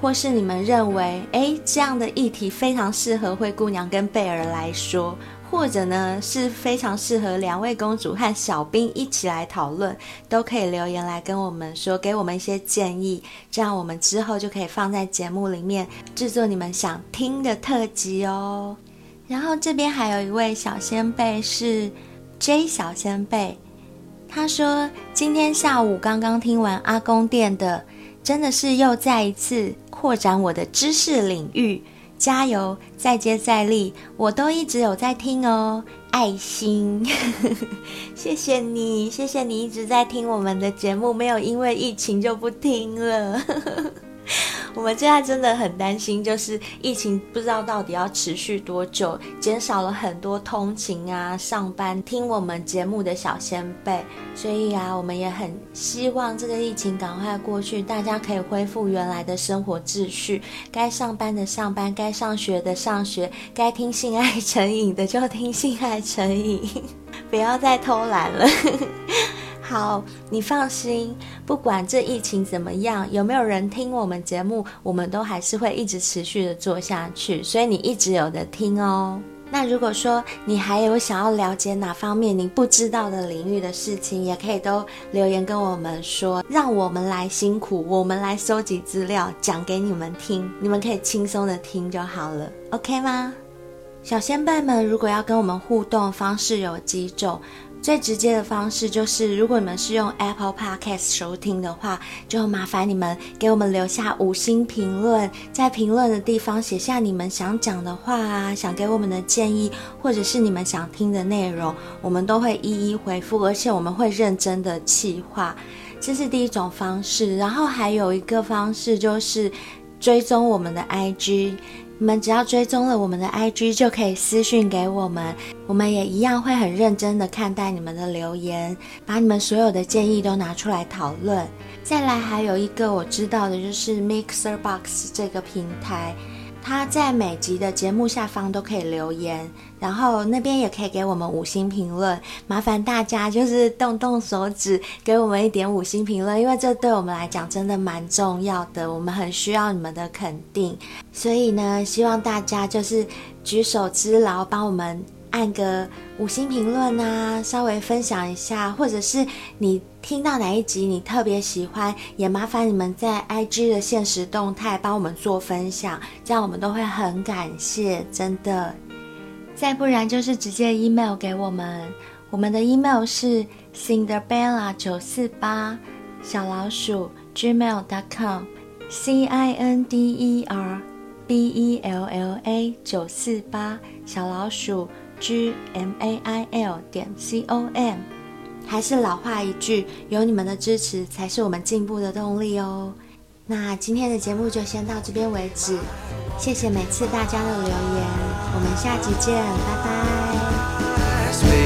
或是你们认为，诶，这样的议题非常适合灰姑娘跟贝儿来说，或者呢是非常适合两位公主和小兵一起来讨论，都可以留言来跟我们说，给我们一些建议，这样我们之后就可以放在节目里面制作你们想听的特辑哦。然后这边还有一位小仙贝是 J 小仙贝，他说今天下午刚刚听完阿公店的。真的是又再一次扩展我的知识领域，加油，再接再厉，我都一直有在听哦，爱心，<laughs> 谢谢你，谢谢你一直在听我们的节目，没有因为疫情就不听了。<laughs> 我们现在真的很担心，就是疫情不知道到底要持续多久，减少了很多通勤啊、上班听我们节目的小先辈，所以啊，我们也很希望这个疫情赶快过去，大家可以恢复原来的生活秩序，该上班的上班，该上学的上学，该听性爱成瘾的就听性爱成瘾，<laughs> 不要再偷懒了。好，你放心，不管这疫情怎么样，有没有人听我们节目，我们都还是会一直持续的做下去，所以你一直有的听哦。那如果说你还有想要了解哪方面你不知道的领域的事情，也可以都留言跟我们说，让我们来辛苦，我们来收集资料，讲给你们听，你们可以轻松的听就好了，OK 吗？小仙辈们，如果要跟我们互动，方式有几种。最直接的方式就是，如果你们是用 Apple Podcast 收听的话，就麻烦你们给我们留下五星评论，在评论的地方写下你们想讲的话啊，想给我们的建议，或者是你们想听的内容，我们都会一一回复，而且我们会认真的企划。这是第一种方式，然后还有一个方式就是追踪我们的 IG。你们只要追踪了我们的 IG，就可以私讯给我们，我们也一样会很认真的看待你们的留言，把你们所有的建议都拿出来讨论。再来还有一个我知道的就是 Mixer Box 这个平台。他在每集的节目下方都可以留言，然后那边也可以给我们五星评论。麻烦大家就是动动手指给我们一点五星评论，因为这对我们来讲真的蛮重要的，我们很需要你们的肯定。所以呢，希望大家就是举手之劳，帮我们。按个五星评论啊，稍微分享一下，或者是你听到哪一集你特别喜欢，也麻烦你们在 IG 的限时动态帮我们做分享，这样我们都会很感谢，真的。再不然就是直接 email 给我们，我们的 email 是 Cinderella 九四八小老鼠 gmail.com，c i n d e r b e l l a 九四八小老鼠。G M A I L 点 C O M，还是老话一句，有你们的支持才是我们进步的动力哦。那今天的节目就先到这边为止，谢谢每次大家的留言，我们下集见，拜拜。